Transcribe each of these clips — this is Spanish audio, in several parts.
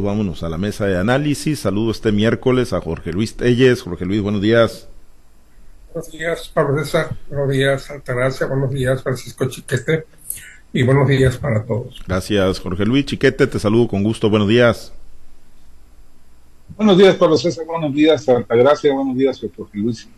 Vámonos a la mesa de análisis. Saludo este miércoles a Jorge Luis Telles. Jorge Luis, buenos días. Buenos días, Pablo César. Buenos días, Altagracia. Buenos días, Francisco Chiquete. Y buenos días para todos. Gracias, Jorge Luis. Chiquete, te saludo con gusto. Buenos días. Buenos días, Pablo César. Buenos días, Altagracia. Buenos días, Jorge Luis.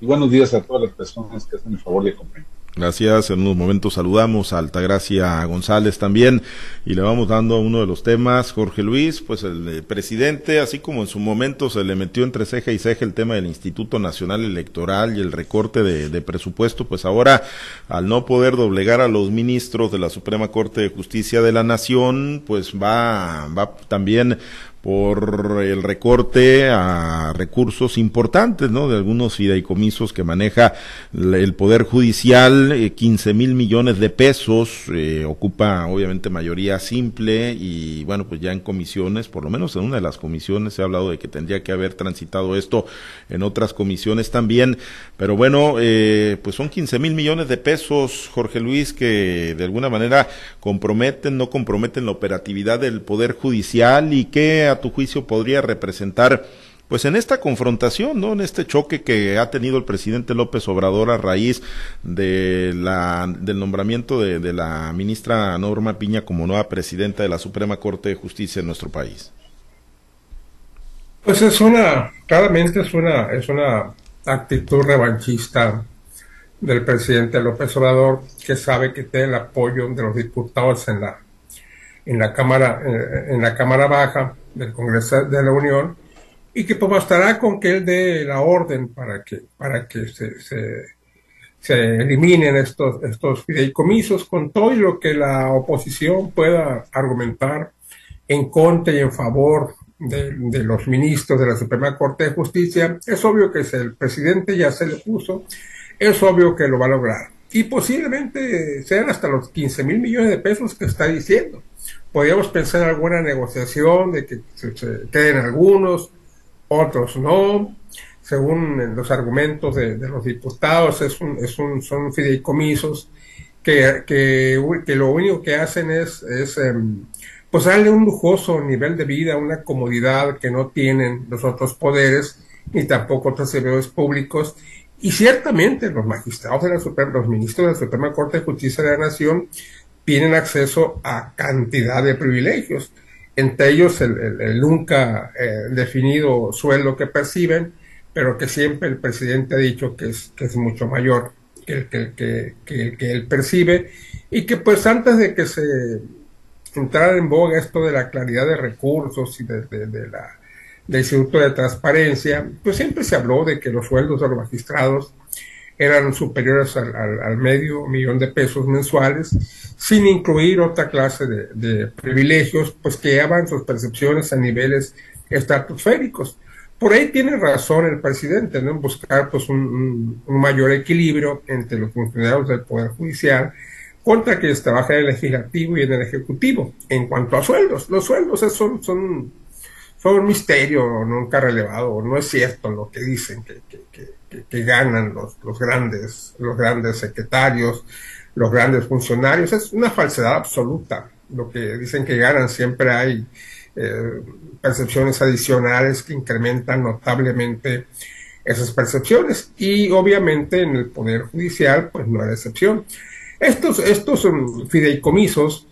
Y buenos días a todas las personas que hacen el favor de acompañar. Gracias. En unos momentos saludamos a Altagracia González también y le vamos dando a uno de los temas. Jorge Luis, pues el presidente, así como en su momento se le metió entre ceja y ceja el tema del Instituto Nacional Electoral y el recorte de, de presupuesto, pues ahora al no poder doblegar a los ministros de la Suprema Corte de Justicia de la Nación, pues va, va también por el recorte a recursos importantes, ¿no? De algunos fideicomisos que maneja el Poder Judicial, eh, 15 mil millones de pesos, eh, ocupa obviamente mayoría simple y bueno, pues ya en comisiones, por lo menos en una de las comisiones se ha hablado de que tendría que haber transitado esto en otras comisiones también, pero bueno, eh, pues son 15 mil millones de pesos, Jorge Luis, que de alguna manera comprometen, no comprometen la operatividad del Poder Judicial y que a tu juicio podría representar pues en esta confrontación, ¿no? En este choque que ha tenido el presidente López Obrador a raíz de la, del nombramiento de, la ministra Norma Piña como nueva presidenta de la Suprema Corte de Justicia en nuestro país. Pues es una, claramente es una, es una actitud revanchista del presidente López Obrador que sabe que tiene el apoyo de los diputados en la, en la cámara, en la cámara baja del Congreso de la Unión y que pues bastará con que él dé la orden para que, para que se, se, se eliminen estos, estos fideicomisos con todo y lo que la oposición pueda argumentar en contra y en favor de, de, los ministros de la Suprema Corte de Justicia. Es obvio que el presidente ya se le puso, es obvio que lo va a lograr. Y posiblemente sean hasta los 15 mil millones de pesos que está diciendo podríamos pensar en alguna negociación de que se, queden algunos, otros no. Según los argumentos de, los diputados, es un, es un, son fideicomisos que, que, lo único que hacen es, es eh, pues darle un lujoso nivel de vida, una comodidad que no tienen los otros poderes, ni tampoco otros servidores públicos. Y ciertamente los magistrados de la Suprema, los ministros de la Suprema Corte de Justicia de la Nación, tienen acceso a cantidad de privilegios, entre ellos el, nunca eh, definido sueldo que perciben, pero que siempre el presidente ha dicho que es, mucho mayor que el que, que, que, que él percibe, y que pues antes de que se entrara en boga esto de la claridad de recursos y de, de la, del Instituto de Transparencia, pues siempre se habló de que los sueldos de los magistrados eran superiores al, al, medio millón de pesos mensuales, sin incluir otra clase de, privilegios, pues que llevan sus percepciones a niveles estratosféricos. Por ahí tiene razón el presidente, ¿no? En buscar pues un, mayor equilibrio entre los funcionarios del Poder Judicial contra quienes trabajan en el legislativo y en el ejecutivo. En cuanto a sueldos, los sueldos son, son, son un misterio nunca relevado, no es cierto lo que dicen que, que ganan los, los, grandes, los grandes secretarios, los grandes funcionarios, es una falsedad absoluta. Lo que dicen que ganan siempre hay eh, percepciones adicionales que incrementan notablemente esas percepciones y obviamente en el poder judicial pues no hay excepción. Estos, estos um, fideicomisos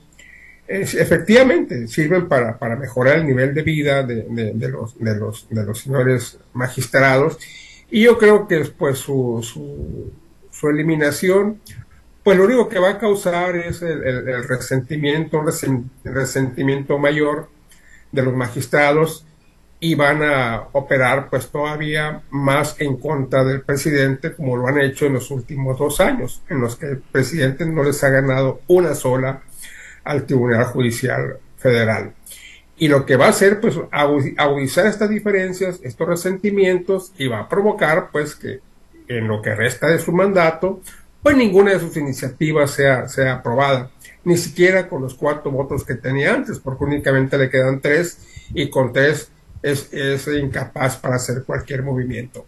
efectivamente sirven para, para, mejorar el nivel de vida de, de, los, de, los, de los señores magistrados y yo creo que después su, su, su eliminación, pues lo único que va a causar es el, el, resentimiento, resentimiento mayor de los magistrados y van a operar pues todavía más en contra del presidente como lo han hecho en los últimos dos años, en los que el presidente no les ha ganado una sola al Tribunal Judicial Federal. Y lo que va a hacer, pues, agudizar estas diferencias, estos resentimientos, y va a provocar, pues, que en lo que resta de su mandato, pues ninguna de sus iniciativas sea, sea aprobada, ni siquiera con los cuatro votos que tenía antes, porque únicamente le quedan tres, y con tres es, es incapaz para hacer cualquier movimiento.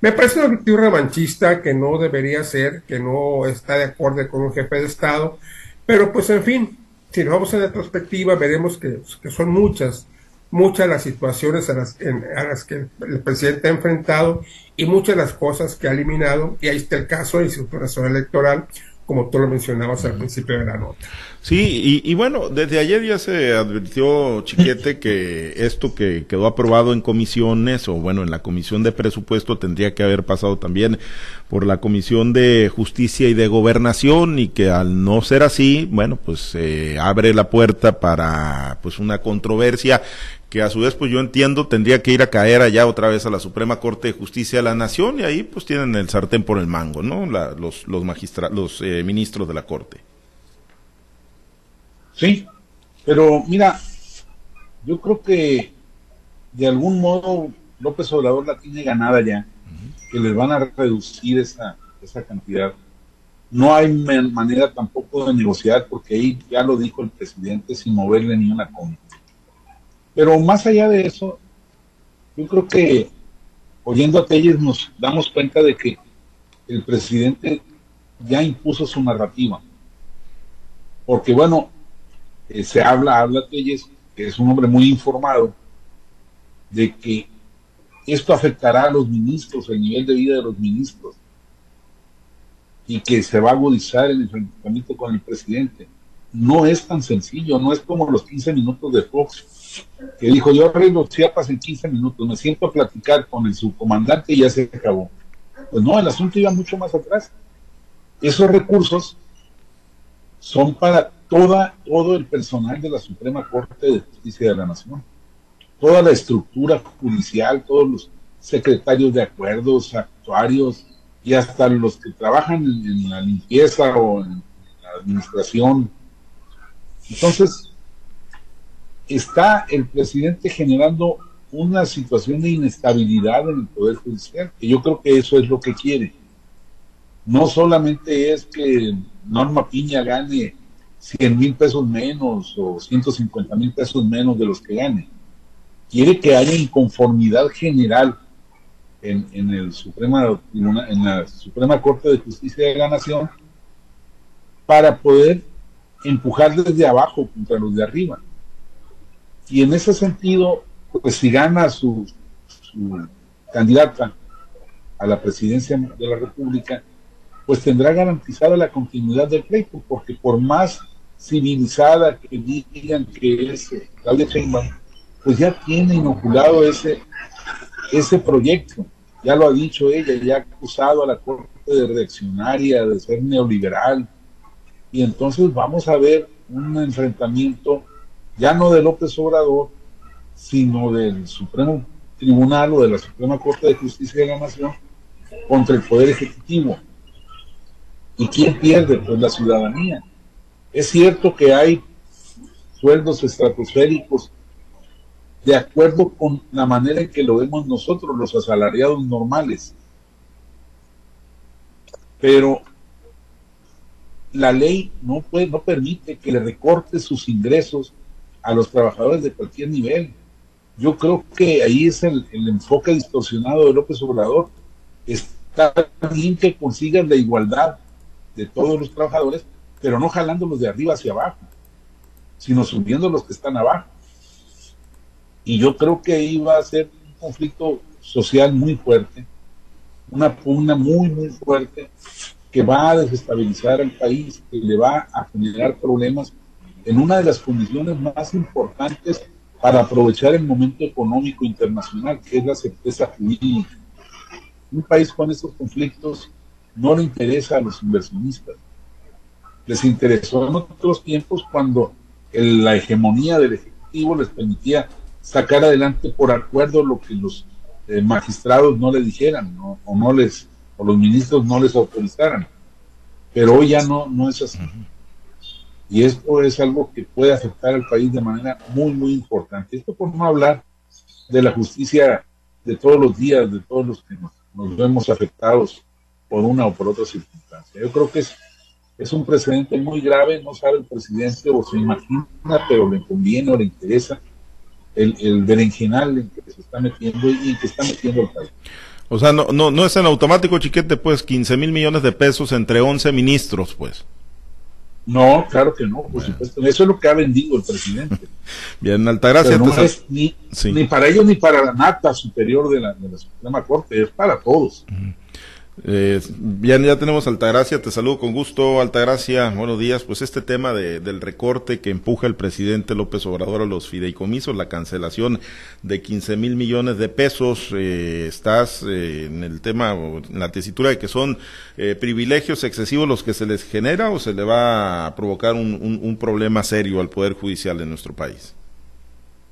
Me parece una actitud revanchista que no debería ser, que no está de acuerdo con un jefe de Estado, pero pues en fin, si nos vamos en retrospectiva, veremos que, que, son muchas muchas las situaciones a las, a las, que el presidente ha enfrentado y muchas las cosas que ha eliminado. Y ahí está el caso del Instituto Nacional Electoral, como tú lo mencionabas al principio de la nota. Sí, y, bueno, desde ayer ya se advirtió, Chiquete, que esto que quedó aprobado en comisiones, o bueno, en la comisión de presupuesto, tendría que haber pasado también por la comisión de justicia y de gobernación, y que al no ser así, bueno, pues se abre la puerta para pues una controversia que a su vez, pues yo entiendo, tendría que ir a caer allá otra vez a la Suprema Corte de Justicia de la Nación y ahí pues tienen el sartén por el mango, ¿no? los los magistrados, los eh, ministros de la Corte. Sí, pero mira, yo creo que de algún modo López Obrador la tiene ganada ya, que les van a reducir esa, esa cantidad. No hay manera tampoco de negociar porque ahí ya lo dijo el presidente sin moverle ni una coma pero más allá de eso, yo creo que oyendo a Telles nos damos cuenta de que el presidente ya impuso su narrativa. Porque bueno, eh, se habla, habla Telles, que es un hombre muy informado, de que esto afectará a los ministros, el nivel de vida de los ministros, y que se va a agudizar el enfrentamiento con el presidente. No es tan sencillo, no es como los 15 minutos de Fox que dijo, yo arreglo Chiapas en 15 minutos, me siento a platicar con el subcomandante y ya se acabó. Pues no, el asunto iba mucho más atrás. Esos recursos son para toda, todo el personal de la Suprema Corte de Justicia de la Nación, toda la estructura judicial, todos los secretarios de acuerdos, actuarios y hasta los que trabajan en, en la limpieza o en la administración. Entonces, está el presidente generando una situación de inestabilidad en el Poder Judicial, que yo creo que eso es lo que quiere. No solamente es que Norma Piña gane 100 mil pesos menos o 150 mil pesos menos de los que gane. Quiere que haya inconformidad general en, en, el Suprema, en la Suprema Corte de Justicia de la Nación para poder empujar desde abajo contra los de arriba. Y en ese sentido, pues si gana su, candidata a la presidencia de la República, pues tendrá garantizada la continuidad del pleito, porque por más civilizada que digan que es Claudia Sheinbaum, pues ya tiene inoculado ese, ese proyecto. Ya lo ha dicho ella, ya ha acusado a la Corte de reaccionaria, de ser neoliberal. Y entonces vamos a ver un enfrentamiento ya no de López Obrador, sino del Supremo Tribunal o de la Suprema Corte de Justicia de la Nación contra el Poder Ejecutivo. ¿Y quién pierde? Pues la ciudadanía. Es cierto que hay sueldos estratosféricos de acuerdo con la manera en que lo vemos nosotros, los asalariados normales. Pero la ley no, puede, no permite que le recorte sus ingresos a los trabajadores de cualquier nivel. Yo creo que ahí es el, enfoque distorsionado de López Obrador. Está bien que consigan la igualdad de todos los trabajadores, pero no jalándolos de arriba hacia abajo, sino subiendo los que están abajo. Y yo creo que ahí va a ser un conflicto social muy fuerte, una pugna muy, muy fuerte, que va a desestabilizar al país, que le va a generar problemas en una de las condiciones más importantes para aprovechar el momento económico internacional, que es la certeza jurídica. Un país con estos conflictos no le interesa a los inversionistas. Les interesó en otros tiempos cuando la hegemonía del Ejecutivo les permitía sacar adelante por acuerdo lo que los eh, magistrados no le dijeran o no les o los ministros no les autorizaran. Pero hoy ya no, no es así. Y esto es algo que puede afectar al país de manera muy, muy importante. Esto por no hablar de la justicia de todos los días, de todos los que nos, vemos afectados por una o por otra circunstancia. Yo creo que es, es un precedente muy grave, no sabe el presidente o se imagina, pero le conviene o le interesa el, el berenjenal en que se está metiendo y en que está metiendo el país. O sea, no, no, no es en automático, chiquete, pues 15 mil millones de pesos entre 11 ministros, pues. No, claro que no, por supuesto. Eso es lo que ha vendido el presidente. Bien, Altagracia. no es ni, ni, para ellos ni para la nata superior de la, de la Suprema Corte, es para todos. Eh, bien, ya tenemos Altagracia, te saludo con gusto, Altagracia, buenos días. Pues este tema de, del recorte que empuja el presidente López Obrador a los fideicomisos, la cancelación de 15 mil millones de pesos, eh, estás eh, en el tema, en la tesitura de que son eh, privilegios excesivos los que se les genera o se le va a provocar un, un, un problema serio al Poder Judicial de nuestro país.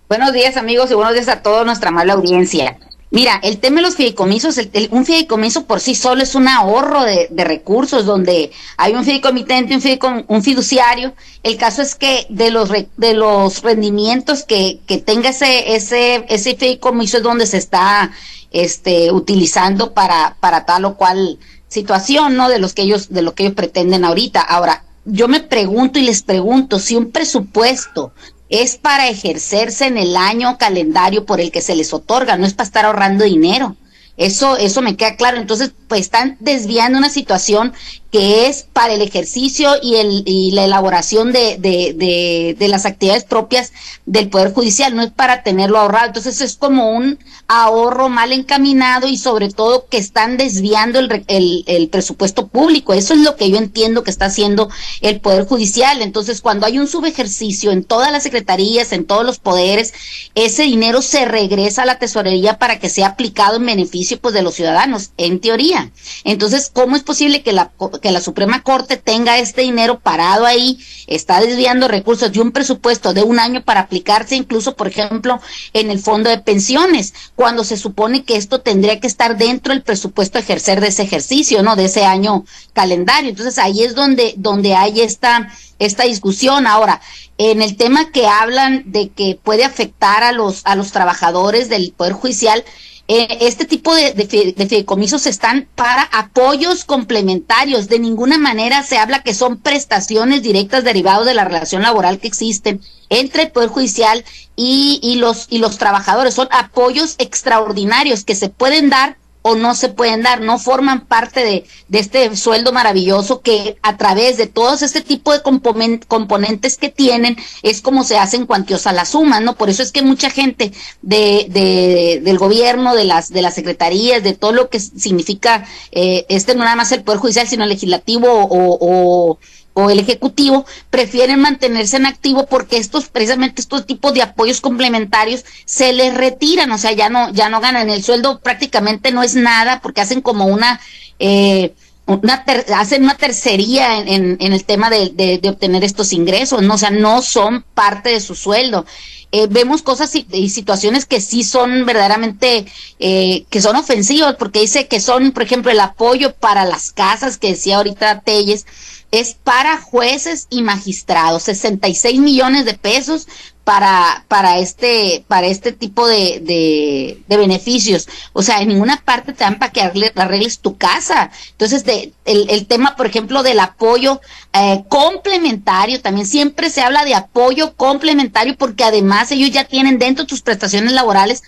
Buenos días amigos y buenos días a toda nuestra mala audiencia. Mira, el tema de los fideicomisos, un fideicomiso por sí solo es un ahorro de, recursos donde hay un fideicomitente, un, un, fiduciario. El caso es que de los de los rendimientos que, que tenga ese ese ese fideicomiso es donde se está este utilizando para para tal o cual situación, ¿no? De los que ellos de lo que ellos pretenden ahorita. Ahora, yo me pregunto y les pregunto si un presupuesto es para ejercerse en el año calendario por el que se les otorga, no es para estar ahorrando dinero. Eso, eso me queda claro. Entonces, pues están desviando una situación que es para el ejercicio y, el, y la elaboración de, las actividades propias del Poder Judicial, no es para tenerlo ahorrado. Entonces es como un ahorro mal encaminado y sobre todo que están desviando el, el, el presupuesto público. Eso es lo que yo entiendo que está haciendo el Poder Judicial. Entonces cuando hay un subejercicio en todas las secretarías, en todos los poderes, ese dinero se regresa a la tesorería para que sea aplicado en beneficio pues, de los ciudadanos, en teoría. Entonces, ¿cómo es posible que la que la Suprema Corte tenga este dinero parado ahí, está desviando recursos de un presupuesto de un año para aplicarse incluso, por ejemplo, en el fondo de pensiones, cuando se supone que esto tendría que estar dentro del presupuesto ejercer de ese ejercicio, ¿no? De ese año calendario. Entonces ahí es donde, donde hay esta, esta discusión. Ahora, en el tema que hablan de que puede afectar a los, a los trabajadores del Poder Judicial, eh, este tipo de, fideicomisos están para apoyos complementarios. De ninguna manera se habla que son prestaciones directas derivadas de la relación laboral que existen entre el Poder Judicial y, y, los, y los trabajadores. Son apoyos extraordinarios que se pueden dar o no se pueden dar, no forman parte de, de, este sueldo maravilloso que a través de todos este tipo de componentes que tienen es como se hacen cuantiosa la suma, ¿no? Por eso es que mucha gente de, de, del gobierno, de las, de las secretarías, de todo lo que significa eh, este no nada más el Poder Judicial, sino el legislativo o, o o el Ejecutivo prefieren mantenerse en activo porque estos, precisamente estos tipos de apoyos complementarios se les retiran, o sea, ya no, ya no ganan. El sueldo prácticamente no es nada porque hacen como una, eh, una hacen una tercería en, en, el tema de, de, obtener estos ingresos, ¿no? O sea, no son parte de su sueldo. Eh, vemos cosas y, situaciones que sí son verdaderamente, eh, que son ofensivas, porque dice que son, por ejemplo, el apoyo para las casas, que decía ahorita Telles, es para jueces y magistrados, 66 millones de pesos para, para este, para este tipo de, de, beneficios. O sea, en ninguna parte te dan para que arregles tu casa. Entonces, el, el tema, por ejemplo, del apoyo eh, complementario, también siempre se habla de apoyo complementario porque además ellos ya tienen dentro de tus prestaciones laborales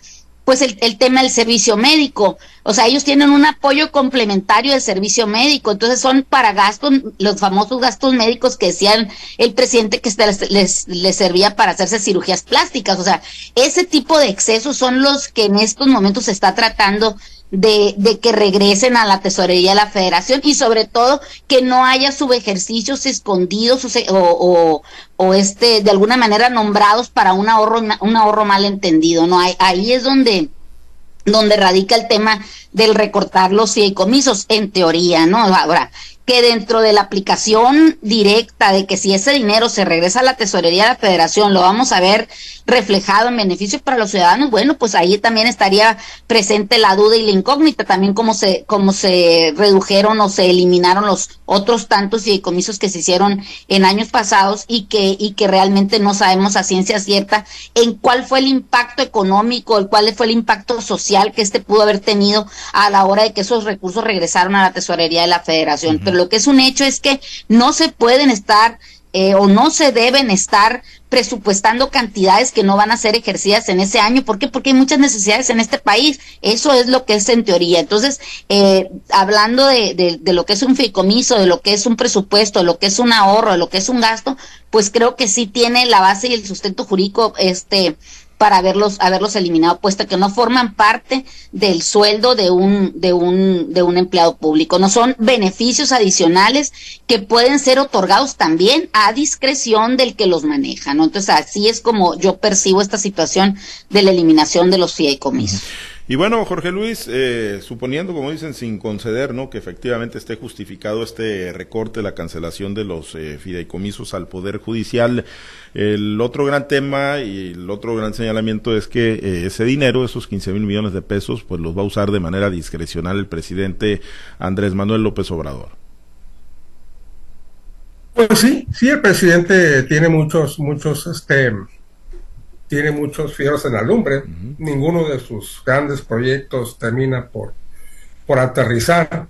pues el, el, tema del servicio médico. O sea, ellos tienen un apoyo complementario del servicio médico. Entonces son para gastos, los famosos gastos médicos que decían el presidente que les, les, les servía para hacerse cirugías plásticas. O sea, ese tipo de excesos son los que en estos momentos se está tratando de, de, que regresen a la tesorería de la federación y sobre todo que no haya subejercicios escondidos o, o, o, este de alguna manera nombrados para un ahorro un ahorro mal entendido no ahí es donde donde radica el tema del recortar los fideicomisos en teoría no ahora que dentro de la aplicación directa de que si ese dinero se regresa a la tesorería de la federación, lo vamos a ver reflejado en beneficios para los ciudadanos, bueno, pues ahí también estaría presente la duda y la incógnita, también cómo se, cómo se redujeron o se eliminaron los otros tantos fideicomisos que se hicieron en años pasados y que, y que realmente no sabemos a ciencia cierta en cuál fue el impacto económico, el cuál fue el impacto social que este pudo haber tenido a la hora de que esos recursos regresaron a la tesorería de la federación. Pero lo que es un hecho es que no se pueden estar eh, o no se deben estar presupuestando cantidades que no van a ser ejercidas en ese año. ¿Por qué? Porque hay muchas necesidades en este país. Eso es lo que es en teoría. Entonces, eh, hablando de, de, de, lo que es un fideicomiso, de lo que es un presupuesto, de lo que es un ahorro, de lo que es un gasto, pues creo que sí tiene la base y el sustento jurídico este para haberlos, haberlos eliminado, puesto que no forman parte del sueldo de un, de un, de un empleado público. No son beneficios adicionales que pueden ser otorgados también a discreción del que los maneja, ¿no? Entonces, así es como yo percibo esta situación de la eliminación de los fideicomisos. Y bueno, Jorge Luis, eh, suponiendo, como dicen, sin conceder, ¿no? Que efectivamente esté justificado este recorte, la cancelación de los eh, fideicomisos al Poder Judicial, el otro gran tema y el otro gran señalamiento es que eh, ese dinero, esos 15 mil millones de pesos, pues los va a usar de manera discrecional el presidente Andrés Manuel López Obrador. Pues sí, sí, el presidente tiene muchos, muchos, este, tiene muchos fieros en la lumbre. Ninguno de sus grandes proyectos termina por, por aterrizar.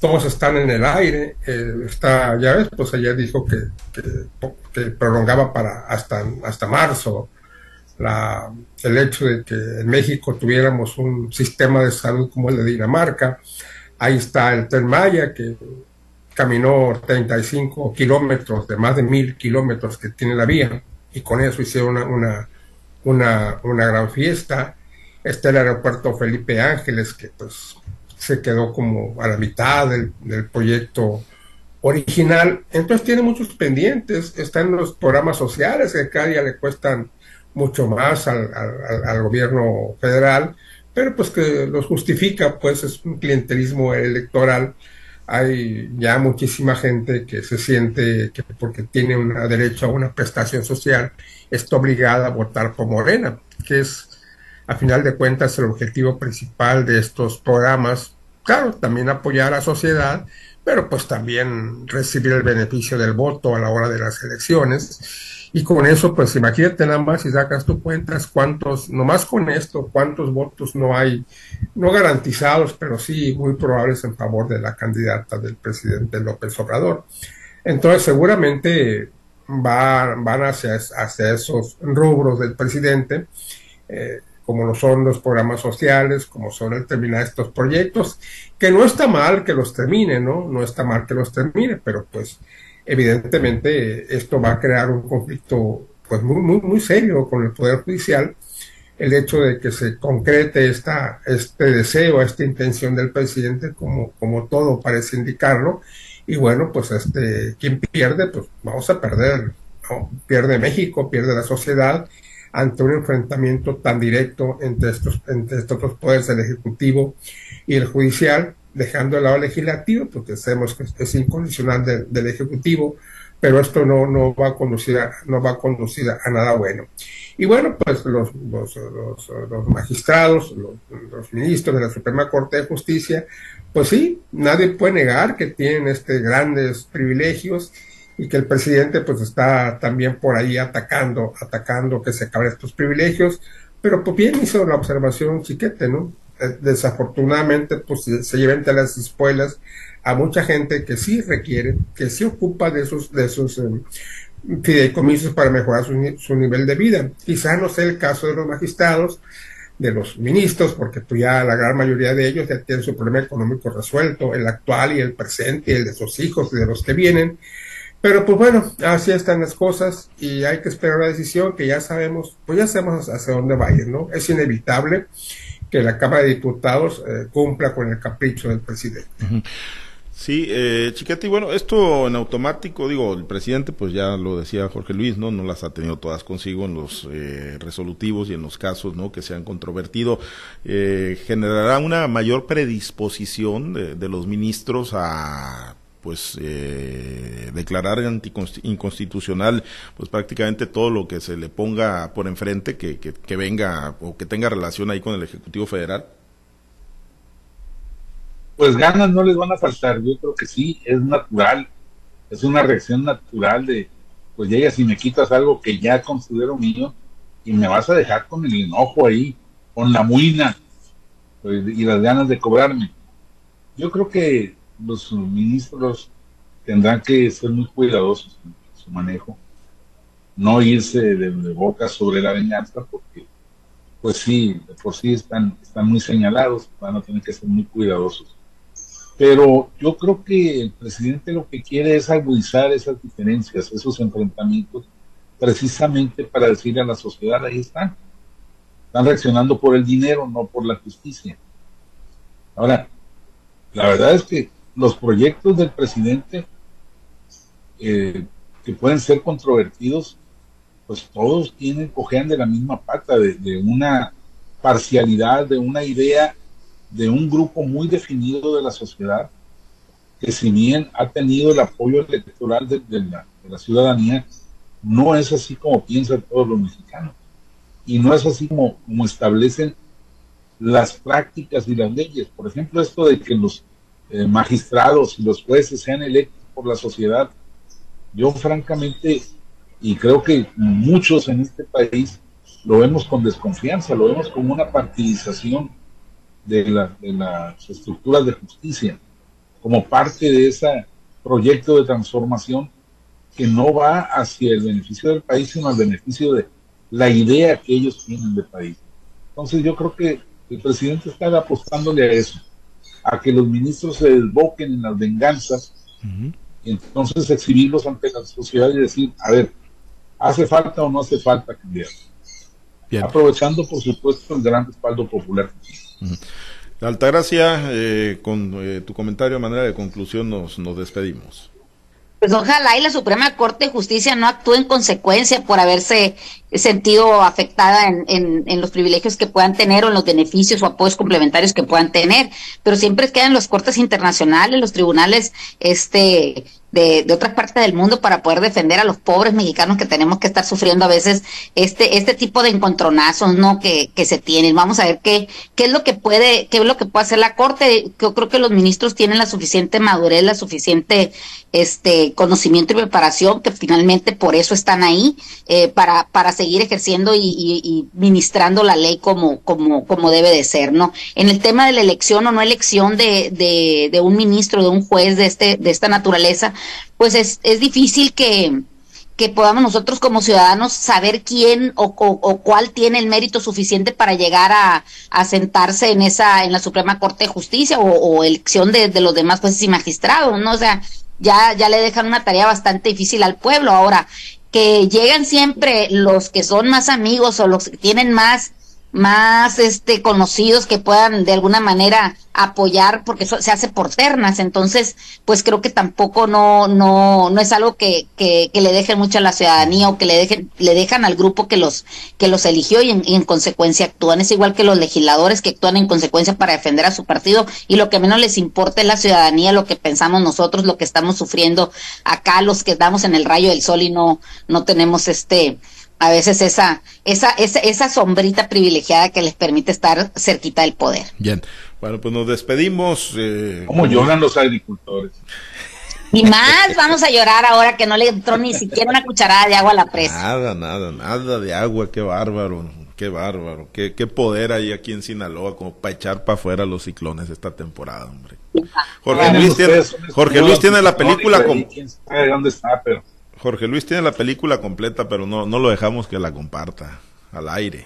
Todos están en el aire. Eh, está, ya ves, pues ayer dijo que, que, prolongaba para hasta, hasta marzo la, el hecho de que en México tuviéramos un sistema de salud como el de Dinamarca. Ahí está el Tren Maya, que caminó 35 kilómetros de más de mil kilómetros que tiene la vía, y con eso hicieron una una, una gran fiesta. Está el aeropuerto Felipe Ángeles, que pues se quedó como a la mitad del, del proyecto original. Entonces tiene muchos pendientes. Están los programas sociales que cada día le cuestan mucho más al, al, al, gobierno federal, pero pues que los justifica, pues es un clientelismo electoral. Hay ya muchísima gente que se siente que porque tiene un derecho a una prestación social está obligada a votar por Morena, que es, a final de cuentas, el objetivo principal de estos programas. Claro, también apoyar a la sociedad, pero pues también recibir el beneficio del voto a la hora de las elecciones. Y con eso, pues imagínate nada más si sacas tu cuentas cuántos, nomás con esto, cuántos votos no hay, no garantizados, pero sí muy probables en favor de la candidata del presidente López Obrador. Entonces, seguramente va, van hacia, hacia esos rubros del presidente, eh, como lo son los programas sociales, como son el terminar estos proyectos, que no está mal que los termine, ¿no? No está mal que los termine, pero pues evidentemente esto va a crear un conflicto pues muy, muy, muy serio con el Poder Judicial, el hecho de que se concrete esta, este deseo, esta intención del presidente, como, como todo parece indicarlo, y bueno, pues este, quien pierde, pues vamos a perder, pierde México, pierde la sociedad ante un enfrentamiento tan directo entre estos, entre estos dos poderes, el Ejecutivo y el Judicial, dejando de lado el legislativo, porque sabemos que es incondicional del Ejecutivo, pero esto no, no va a conducir a, no va a conducir a nada bueno. Y bueno, pues los, los, los, los magistrados, los, ministros de la Suprema Corte de Justicia, pues sí, nadie puede negar que tienen este grandes privilegios y que el presidente pues está también por ahí atacando, atacando que se acaben estos privilegios, pero pues bien hizo la observación chiquete, ¿no? Eh, desafortunadamente pues se lleva entre las espuelas a mucha gente que sí requiere, que sí ocupa de esos, de esos eh, fideicomisos para mejorar su, su, nivel de vida. Quizá no sea el caso de los magistrados, de los ministros, porque tú ya la gran mayoría de ellos ya tienen su problema económico resuelto, el actual y el presente, y el de sus hijos y de los que vienen. Pero pues bueno, así están las cosas y hay que esperar la decisión que ya sabemos, pues ya sabemos hacia dónde va a ir, ¿no? Es inevitable que la Cámara de Diputados eh, cumpla con el capricho del presidente. Sí, eh, bueno, esto en automático, digo, el presidente, pues ya lo decía Jorge Luis, ¿no? No las ha tenido todas consigo en los eh, resolutivos y en los casos, ¿no? Que se han controvertido. Eh, generará una mayor predisposición de, de los ministros a pues eh, declarar inconstitucional pues prácticamente todo lo que se le ponga por enfrente que, que, venga o que tenga relación ahí con el Ejecutivo Federal? Pues ganas no les van a faltar, yo creo que sí, es natural, es una reacción natural de, pues llegas y me quitas algo que ya considero mío y me vas a dejar con el enojo ahí, con la muina pues, y las ganas de cobrarme. Yo creo que los ministros tendrán que ser muy cuidadosos en su manejo. no irse de, boca sobre la venganza, porque pues sí, por sí están, están muy señalados, van a tener que ser muy cuidadosos. Pero yo creo que el presidente lo que quiere es agudizar esas diferencias, esos enfrentamientos, precisamente para decirle a la sociedad, ahí están. Están reaccionando por el dinero, no por la justicia. Ahora, la verdad es que los proyectos del presidente eh, que pueden ser controvertidos, pues todos tienen, cojean de la misma pata, de, una parcialidad, de una idea de un grupo muy definido de la sociedad, que si bien ha tenido el apoyo electoral de, la, ciudadanía, no es así como piensan todos los mexicanos. Y no es así como, como establecen las prácticas y las leyes. Por ejemplo, esto de que los eh, magistrados y los jueces sean electos por la sociedad, yo francamente, y creo que muchos en este país lo vemos con desconfianza, lo vemos como una partidización de, las estructuras de justicia, como parte de ese proyecto de transformación que no va hacia el beneficio del país, sino al beneficio de la idea que ellos tienen del país. Entonces yo creo que el presidente está apostándole a eso, a que los ministros se desboquen en las venganzas y entonces exhibirlos ante la sociedad y decir, a ver, ¿hace falta o no hace falta cambiar? Aprovechando, por supuesto, el gran respaldo popular. Altagracia, eh, con eh, tu comentario a manera de conclusión nos, nos despedimos. Pues ojalá y la Suprema Corte de Justicia no actúe en consecuencia por haberse sentido afectada en, en, los privilegios que puedan tener o en los beneficios o apoyos complementarios que puedan tener. Pero siempre quedan los cortes internacionales, los tribunales este, de, de otras partes del mundo para poder defender a los pobres mexicanos que tenemos que estar sufriendo a veces este, este tipo de encontronazos, ¿no? Que, que se tienen. Vamos a ver qué, qué es lo que puede, qué es lo que puede hacer la Corte. Yo creo que los ministros tienen la suficiente madurez, la suficiente, este, conocimiento y preparación que finalmente por eso están ahí, eh, para, para seguir ejerciendo y, ministrando la ley como, como, como debe de ser, ¿no? En el tema de la elección o no elección de, de, un ministro, de un juez de este, de esta naturaleza, pues es, es difícil que, que podamos nosotros como ciudadanos saber quién o, o, cuál tiene el mérito suficiente para llegar a, a, sentarse en esa en la Suprema Corte de Justicia o, o elección de, de, los demás jueces y magistrados, ¿no? O sea, ya, ya le dejan una tarea bastante difícil al pueblo. Ahora, que llegan siempre los que son más amigos o los que tienen más más este conocidos que puedan de alguna manera apoyar porque se hace por ternas. Entonces pues creo que tampoco no no no es algo que, que, que, le dejen mucho a la ciudadanía o que le dejen le dejan al grupo que los que los eligió y en, y en, consecuencia actúan. Es igual que los legisladores que actúan en consecuencia para defender a su partido y lo que menos les importa es la ciudadanía lo que pensamos nosotros lo que estamos sufriendo acá los que estamos en el rayo del sol y no no tenemos este a veces esa, esa, esa, esa sombrita privilegiada que les permite estar cerquita del poder. Bien, bueno, pues nos despedimos. Eh, ¿Cómo lloran los agricultores? Y más vamos a llorar ahora que no le entró ni siquiera una cucharada de agua a la presa. Nada, nada, nada de agua, qué bárbaro, qué bárbaro, qué, qué poder hay aquí en Sinaloa como para echar para afuera los ciclones esta temporada, hombre. Jorge Luis tiene, Jorge Luis tiene la película con... ¿Quién sabe dónde está, pero... Jorge Luis tiene la película completa, pero no, no lo dejamos que la comparta al aire.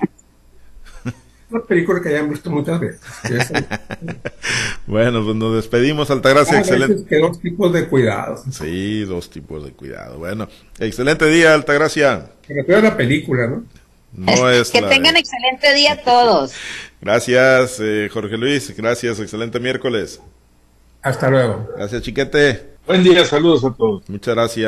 Una película que hayan visto muchas veces. bueno, pues nos despedimos, Altagracia, excelente. Que dos tipos de cuidado. Sí, dos tipos de cuidado. Bueno, excelente día, Altagracia. Vean la película, ¿no? No es que tengan excelente día todos. Gracias, eh, Jorge Luis. Gracias, excelente miércoles. Hasta luego. Gracias, Chiquete. Buen día, saludos a todos. Muchas gracias.